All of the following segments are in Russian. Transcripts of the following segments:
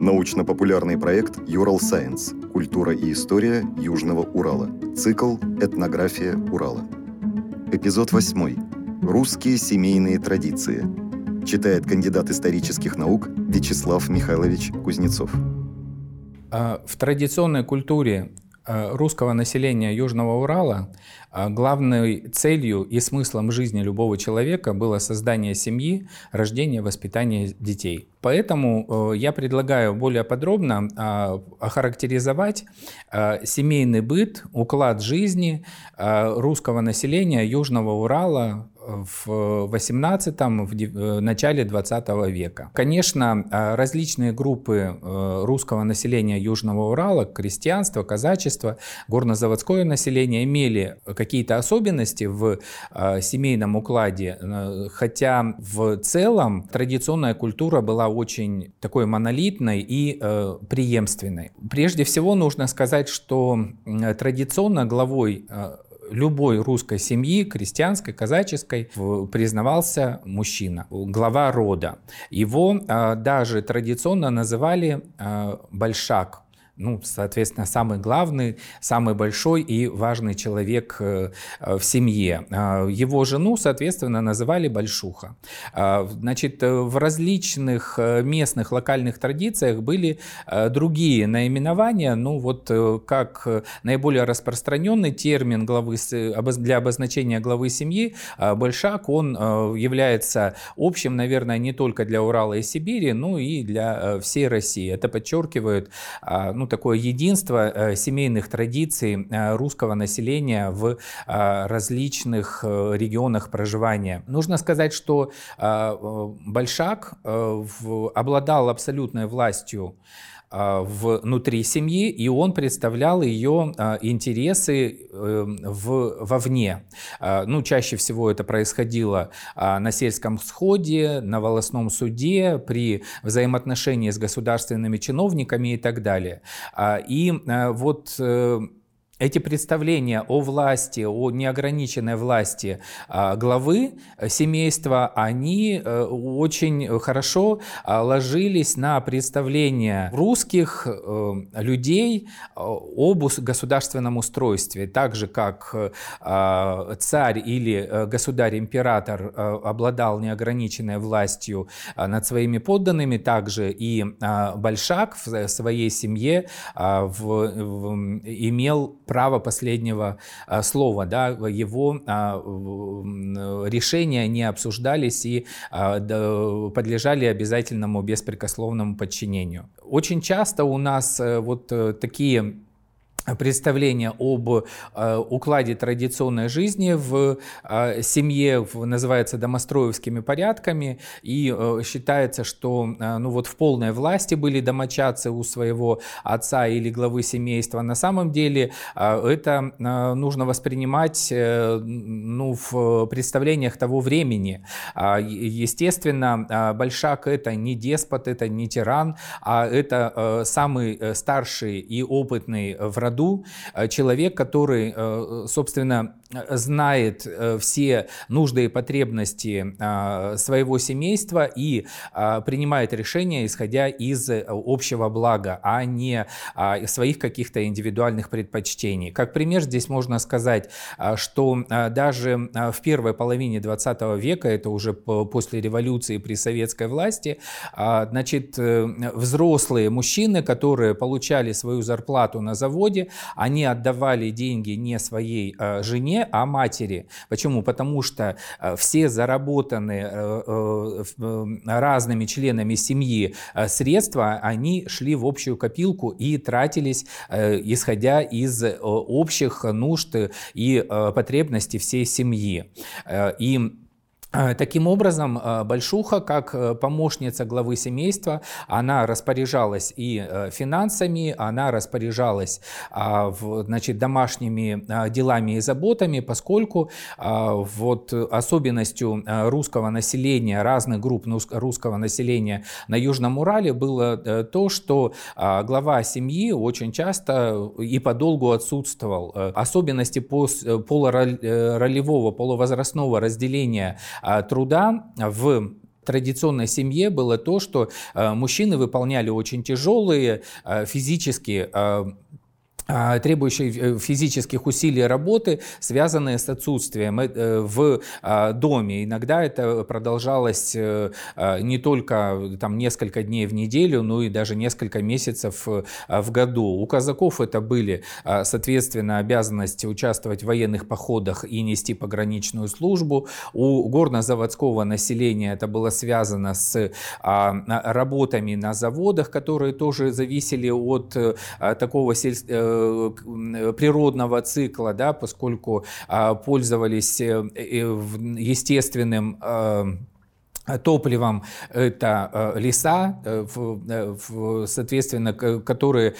Научно-популярный проект «Юрал Сайенс. Культура и история Южного Урала». Цикл «Этнография Урала». Эпизод 8. Русские семейные традиции. Читает кандидат исторических наук Вячеслав Михайлович Кузнецов. А, в традиционной культуре а, русского населения Южного Урала главной целью и смыслом жизни любого человека было создание семьи, рождение, воспитание детей. Поэтому э, я предлагаю более подробно а, охарактеризовать а, семейный быт, уклад жизни русского населения Южного Урала в 18 в э, начале 20 века. Конечно, различные группы э, русского населения Южного Урала, крестьянство, казачество, горнозаводское население имели какие-то особенности в э, семейном укладе, э, хотя в целом традиционная культура была очень такой монолитной и э, преемственной. Прежде всего нужно сказать, что традиционно главой любой русской семьи, крестьянской, казаческой, признавался мужчина, глава рода. Его даже традиционно называли большак, ну, соответственно, самый главный, самый большой и важный человек э, э, в семье. А, его жену, соответственно, называли Большуха. А, значит, э, в различных местных локальных традициях были другие наименования. Ну, вот как наиболее распространенный термин главы, для обозначения главы семьи, Большак, он является общим, наверное, не только для Урала и Сибири, но и для всей России. Это подчеркивает ну, такое единство э, семейных традиций э, русского населения в э, различных регионах проживания. Нужно сказать, что Большак обладал абсолютной властью внутри семьи, и он представлял ее а, интересы эм, в, вовне. А, ну, чаще всего это происходило на сельском сходе, на волосном суде, при взаимоотношении с государственными чиновниками и так далее. И вот э, эти представления о власти, о неограниченной власти а, главы э, семейства, они э, очень хорошо а, ложились на представления русских э, людей об государственном устройстве, так же как а, царь или государь-император обладал неограниченной властью над своими подданными, также и Большак в своей семье имел право последнего а, слова, да, его а, решения не обсуждались и а, подлежали обязательному беспрекословному подчинению. Очень часто у нас э, вот э, такие представление об э, укладе традиционной жизни в э, семье в, называется домостроевскими порядками и э, считается, что э, ну вот в полной власти были домочадцы у своего отца или главы семейства. На самом деле э, это э, нужно воспринимать ну, в представлениях того времени. Э, естественно, Большак это не деспот, это не тиран, а это самый старший и опытный в роду году э, человек, который, э, собственно, знает э, все нужды и потребности своего семейства и принимает решения, исходя из общего блага, а не своих каких-то индивидуальных предпочтений. Как пример здесь можно сказать, что даже в первой половине 20 века, это уже после революции при советской власти, значит, взрослые мужчины, которые получали свою зарплату на заводе, они отдавали деньги не своей э, жене, а матери. Почему? Потому что э, все заработанные э, разными членами семьи средства, они шли в общую копилку и тратились, исходя из общих нужд и потребностей всей семьи. И таким образом, э, Большуха, как э, помощница главы семейства, она распоряжалась и финансами, она распоряжалась а, значит, домашними делами и заботами, поскольку вот особенностью русского населения, разных групп русского населения на Южном Урале было то, что глава семьи очень часто и подолгу отсутствовал. Особенности полуролевого, полувозрастного разделения труда в традиционной семье было то, что мужчины выполняли очень тяжелые физически а, требующие э, физических усилий работы, связанные с отсутствием э, в а, доме. Иногда это продолжалось э, а, не только там, несколько дней в неделю, но и даже несколько месяцев в году. У казаков это были, соответственно, обязанности участвовать в военных походах и нести пограничную службу. У горнозаводского населения это было связано с работами на заводах, которые тоже зависели от такого сельского Э, природного цикла, да, поскольку а, пользовались э, естественным э, топливом это леса, соответственно, которые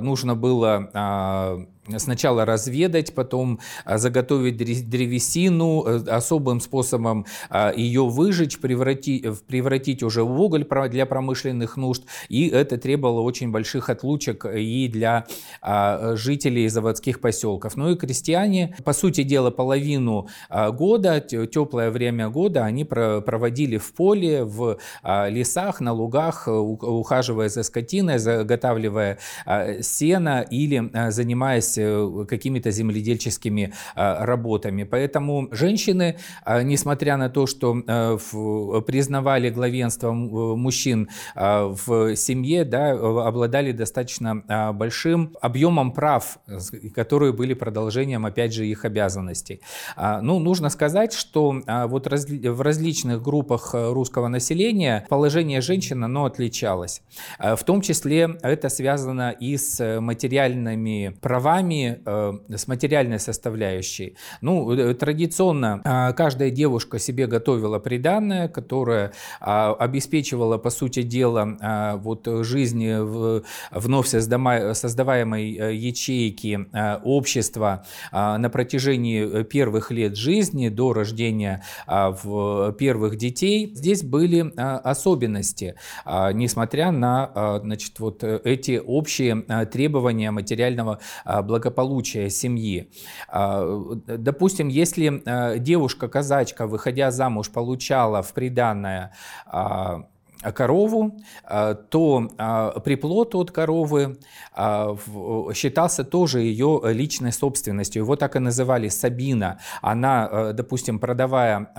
нужно было а, сначала разведать, потом а, заготовить древесину, э, особым способом а, ее выжечь, превратить, превратить уже в уголь для промышленных нужд. И это требовало очень больших отлучек и для а, жителей заводских поселков. Ну и крестьяне, по сути дела, половину года, теплое время года, они проводили в поле, в лесах, на лугах, ухаживая за скотиной, заготавливая сено или занимаясь Э, какими-то земледельческими а, работами. Поэтому женщины, а, несмотря на то, что э, признавали главенство мужчин а, в семье, да, обладали достаточно большим объемом прав, которые были продолжением, опять же, их обязанностей. Ну, нужно сказать, что вот в различных группах э, русского населения положение женщин, оно отличалось. В том числе это связано и с материальными правами, правами, э, с материальной составляющей. Ну, э, традиционно а, каждая девушка себе готовила приданное, которое а, обеспечивало, по сути дела, а, вот жизнь в вновь создаваемой э, ячейки общества на протяжении первых лет жизни до рождения в первых детей. Здесь были особенности, несмотря на значит, вот эти общие требования материального благополучия семьи. А, допустим, если а, девушка-казачка, выходя замуж, получала в приданное а, корову, а, то а, приплод от коровы считался тоже ее личной собственностью. Его так и называли Сабина. Она, допустим, продавая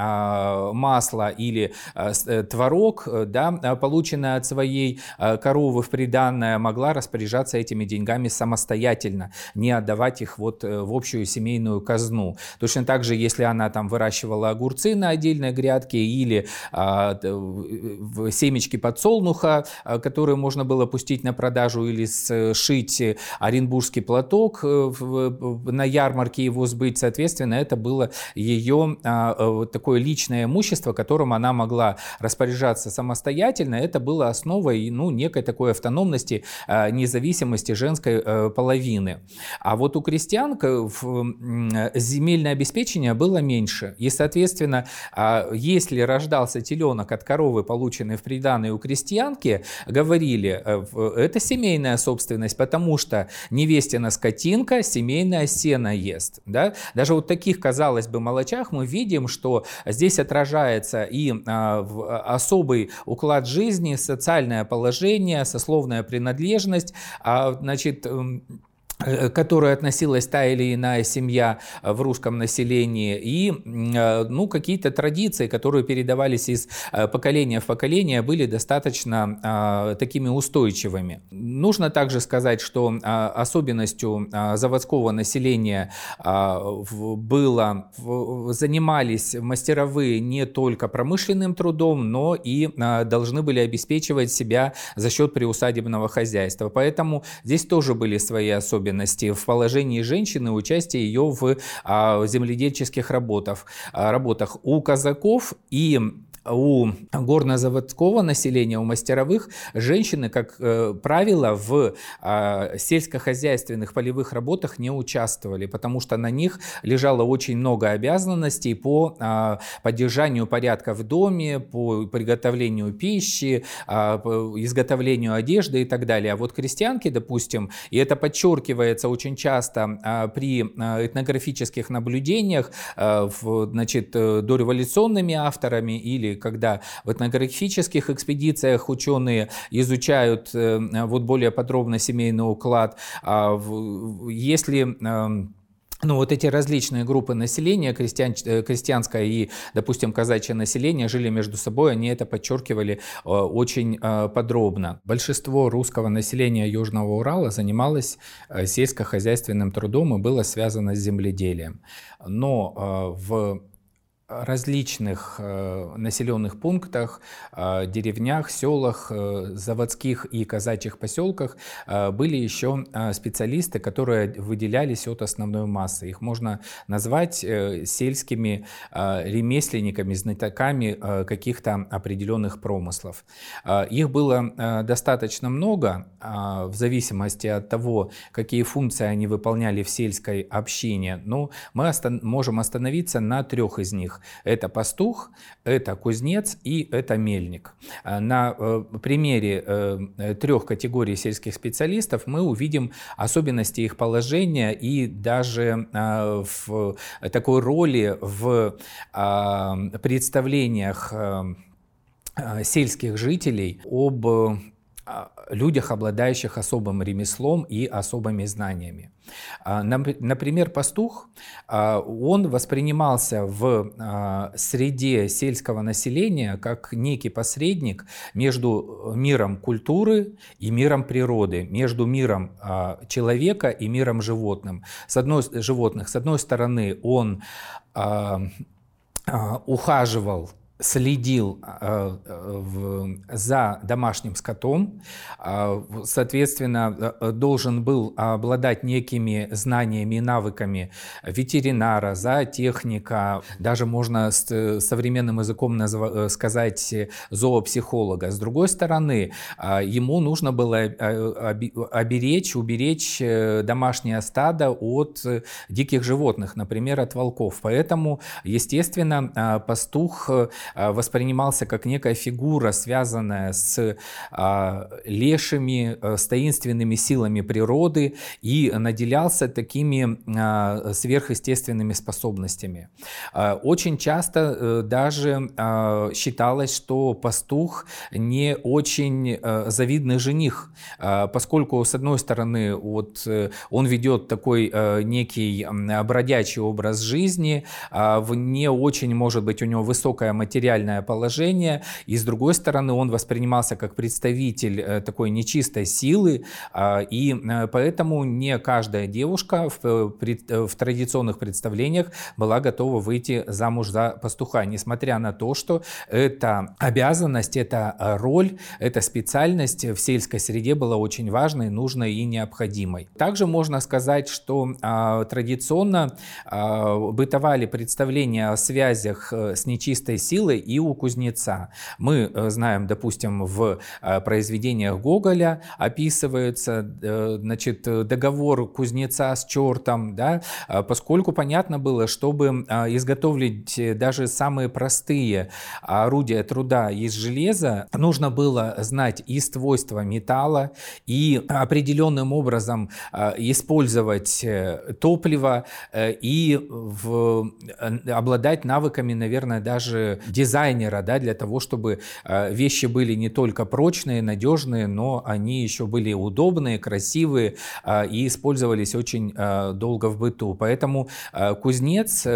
масло или э, творог, да, полученное от своей коровы в приданное, могла распоряжаться этими деньгами самостоятельно, не отдавать их вот э, в общую семейную казну. Точно так же, если она там выращивала огурцы на отдельной грядке или в семечки подсолнуха, э, которые можно было пустить на продажу или сшить оренбургский платок э, на ярмарке его сбыть. Соответственно, это было ее а, э, такое личное имущество, которым она могла распоряжаться самостоятельно. Это было основой ну, некой такой автономности, а, независимости женской половины. А вот у крестьян земельное обеспечение было меньше. И, соответственно, а, если рождался теленок от коровы, полученный в приданной у крестьянки, говорили, это семейная собственность, потому что невестина скотинка семейное сено ест. Да? Даже вот таких, казалось бы, молочах мы видим, что здесь отражается и особый уклад жизни, социальное положение, сословная принадлежность, значит, к которой относилась та или иная семья э, в русском населении, и э, ну, какие-то традиции, которые передавались из поколения в поколение, были достаточно такими устойчивыми. Нужно также сказать, что особенностью заводского населения было, занимались мастеровые не только промышленным трудом, но и должны были обеспечивать себя за счет приусадебного хозяйства. Поэтому здесь тоже были свои особенности особенности в положении женщины, участие ее в а, земледельческих работах, а, работах. У казаков и у горнозаводского населения, у мастеровых, женщины, как э, правило, в э, сельскохозяйственных полевых работах не участвовали, потому что на них лежало очень много обязанностей по э, поддержанию порядка в доме, по приготовлению пищи, э, по изготовлению одежды и так далее. А вот крестьянки, допустим, и это подчеркивается очень часто э, при э, этнографических наблюдениях, э, значит, дореволюционными авторами или когда в этнографических экспедициях ученые изучают вот более подробно семейный уклад. А если ну, вот эти различные группы населения, крестьян, э, крестьянское и, допустим, казачье население, жили между собой, они это подчеркивали э, очень э, подробно. Большинство русского населения Южного Урала занималось сельскохозяйственным трудом и было связано с земледелием. Но в различных э, населенных пунктах, э, деревнях, селах, э, заводских и казачьих поселках были еще специалисты, которые выделялись от основной массы. Их можно назвать сельскими ремесленниками, знатоками каких-то определенных промыслов. Их было достаточно много, в зависимости от того, какие функции они выполняли в сельской общине. Но мы можем остановиться на трех из них. Это пастух, это кузнец и это мельник. А на э, примере э, трех категорий сельских специалистов мы увидим особенности их положения и даже в такой роли в а, представлениях сельских жителей об людях, обладающих особым ремеслом и особыми знаниями. А, например, пастух, а, он воспринимался в а, среде сельского населения как некий посредник между миром культуры и миром природы, между миром человека и миром животным. С одной, животных. С одной стороны, он ухаживал следил э, за домашним скотом, э, соответственно, э, должен был обладать некими знаниями и навыками ветеринара, зоотехника, даже можно с современным языком сказать зоопсихолога. С другой стороны, ему нужно было оберечь, уберечь домашнее стадо от диких животных, например, от волков. Поэтому, естественно, пастух Э, воспринимался как некая фигура, связанная с а, лешими, э, с таинственными силами природы и наделялся такими а, сверхъестественными способностями. А, очень часто э, даже считалось, что пастух не очень завидный жених, поскольку, с одной стороны, вот, он ведет такой некий бродячий образ жизни, не очень, может быть, у него высокая материальная материальное положение, и с другой стороны он воспринимался как представитель э, такой нечистой силы, а, и э, поэтому не каждая девушка в, э, в традиционных представлениях была готова выйти замуж за пастуха, несмотря на то, что эта обязанность, эта роль, эта специальность в сельской среде была очень важной, нужной и необходимой. Также можно сказать, что а, традиционно а, бытовали представления о связях с нечистой силой, силы и у кузнеца. Мы э, знаем, допустим, в э, произведениях Гоголя описывается э, значит, договор кузнеца с чертом, да, поскольку понятно было, чтобы изготовить даже самые простые орудия труда из железа, нужно было знать и свойства металла, и определенным образом использовать топливо, и в, обладать навыками, наверное, даже дизайнера, да, для того, чтобы э, вещи были не только прочные, надежные, но они еще были удобные, красивые э, и использовались очень э, долго в быту. Поэтому кузнец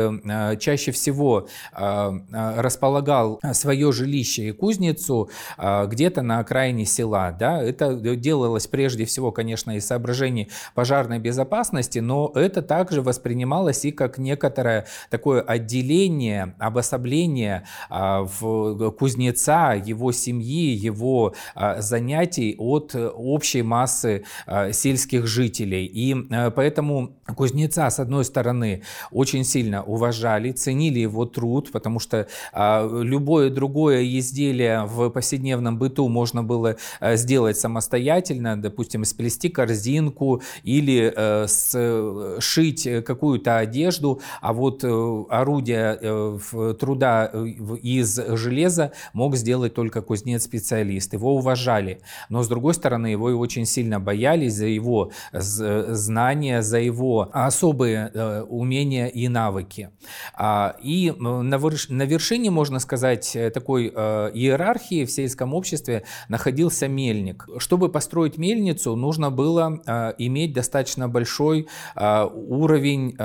чаще всего располагал свое жилище и кузницу где-то на окраине села. Да? Это делалось прежде всего, конечно, из соображений пожарной безопасности, но это также воспринималось и как некоторое такое отделение, обособление в кузнеца, его семьи, его а, занятий от общей массы а, сельских жителей. И поэтому кузнеца, с одной стороны, очень сильно уважали, ценили его труд, потому что любое другое изделие в повседневном быту можно было сделать самостоятельно, допустим, сплести корзинку или сшить какую-то одежду, а вот орудия труда из железа мог сделать только кузнец-специалист. Его уважали, но с другой стороны его и очень сильно боялись за его знания, за его особые э, умения и навыки. А, и на вершине, можно сказать, такой э, иерархии в сельском обществе находился мельник. Чтобы построить мельницу, нужно было э, иметь достаточно большой уровень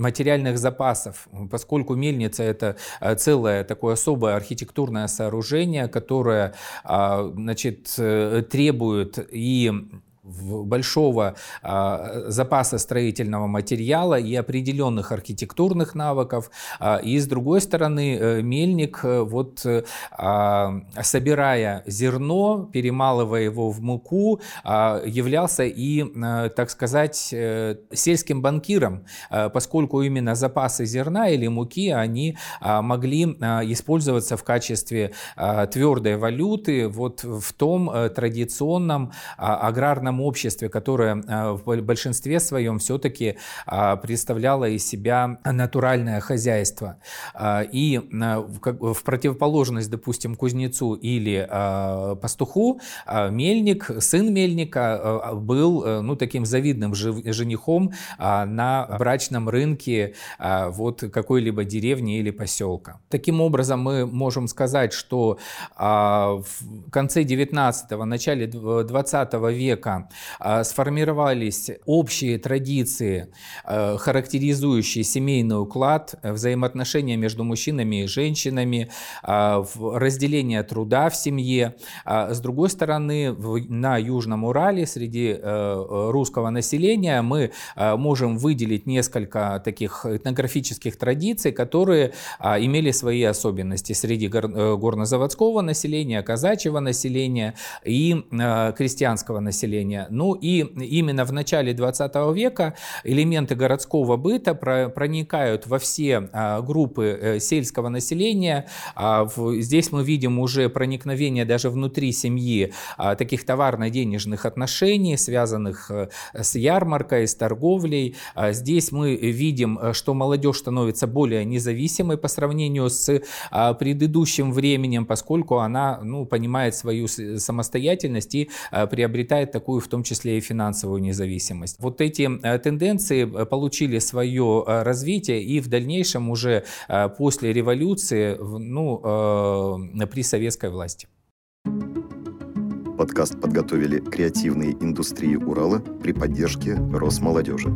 материальных запасов, поскольку мельница это э, целое такое особое архитектурное сооружение, которое а, значит, э, требует и большого а, запаса строительного материала и определенных архитектурных навыков. А, и с другой стороны, э, мельник, э, вот, э, а, собирая зерно, перемалывая его в муку, являлся и, так сказать, сельским банкиром, поскольку именно запасы зерна или муки, они могли использоваться в качестве твердой валюты вот в том традиционном аграрном обществе, которое а, в большинстве своем все-таки а, представляло из себя натуральное хозяйство. А, и в противоположность, допустим, кузнецу или пастуху, мельник, сын мельника был ну, таким завидным женихом на брачном рынке вот какой-либо деревни или поселка. Таким образом, мы можем сказать, что в конце 19-го, начале 20 века а, сформировались общие традиции, а, характеризующие семейный уклад, взаимоотношения между мужчинами и женщинами, а, разделение труда в семье. С другой стороны, на Южном Урале среди русского населения мы можем выделить несколько таких этнографических традиций, которые имели свои особенности среди э, горнозаводского населения, казачьего населения и крестьянского населения населения. Ну и именно в начале 20 века элементы городского быта проникают во все а, группы э, сельского населения. А, здесь мы видим уже проникновение даже внутри семьи а, таких товарно-денежных отношений, связанных э, с ярмаркой, с торговлей. Здесь мы видим, э, что молодежь становится более независимой по сравнению с предыдущим временем, поскольку она ну, понимает свою самостоятельность и приобретает такую в том числе и финансовую независимость. Вот эти э, тенденции э, получили свое э, развитие и в дальнейшем уже после революции ну, при советской власти. Подкаст подготовили креативные индустрии Урала при поддержке Росмолодежи.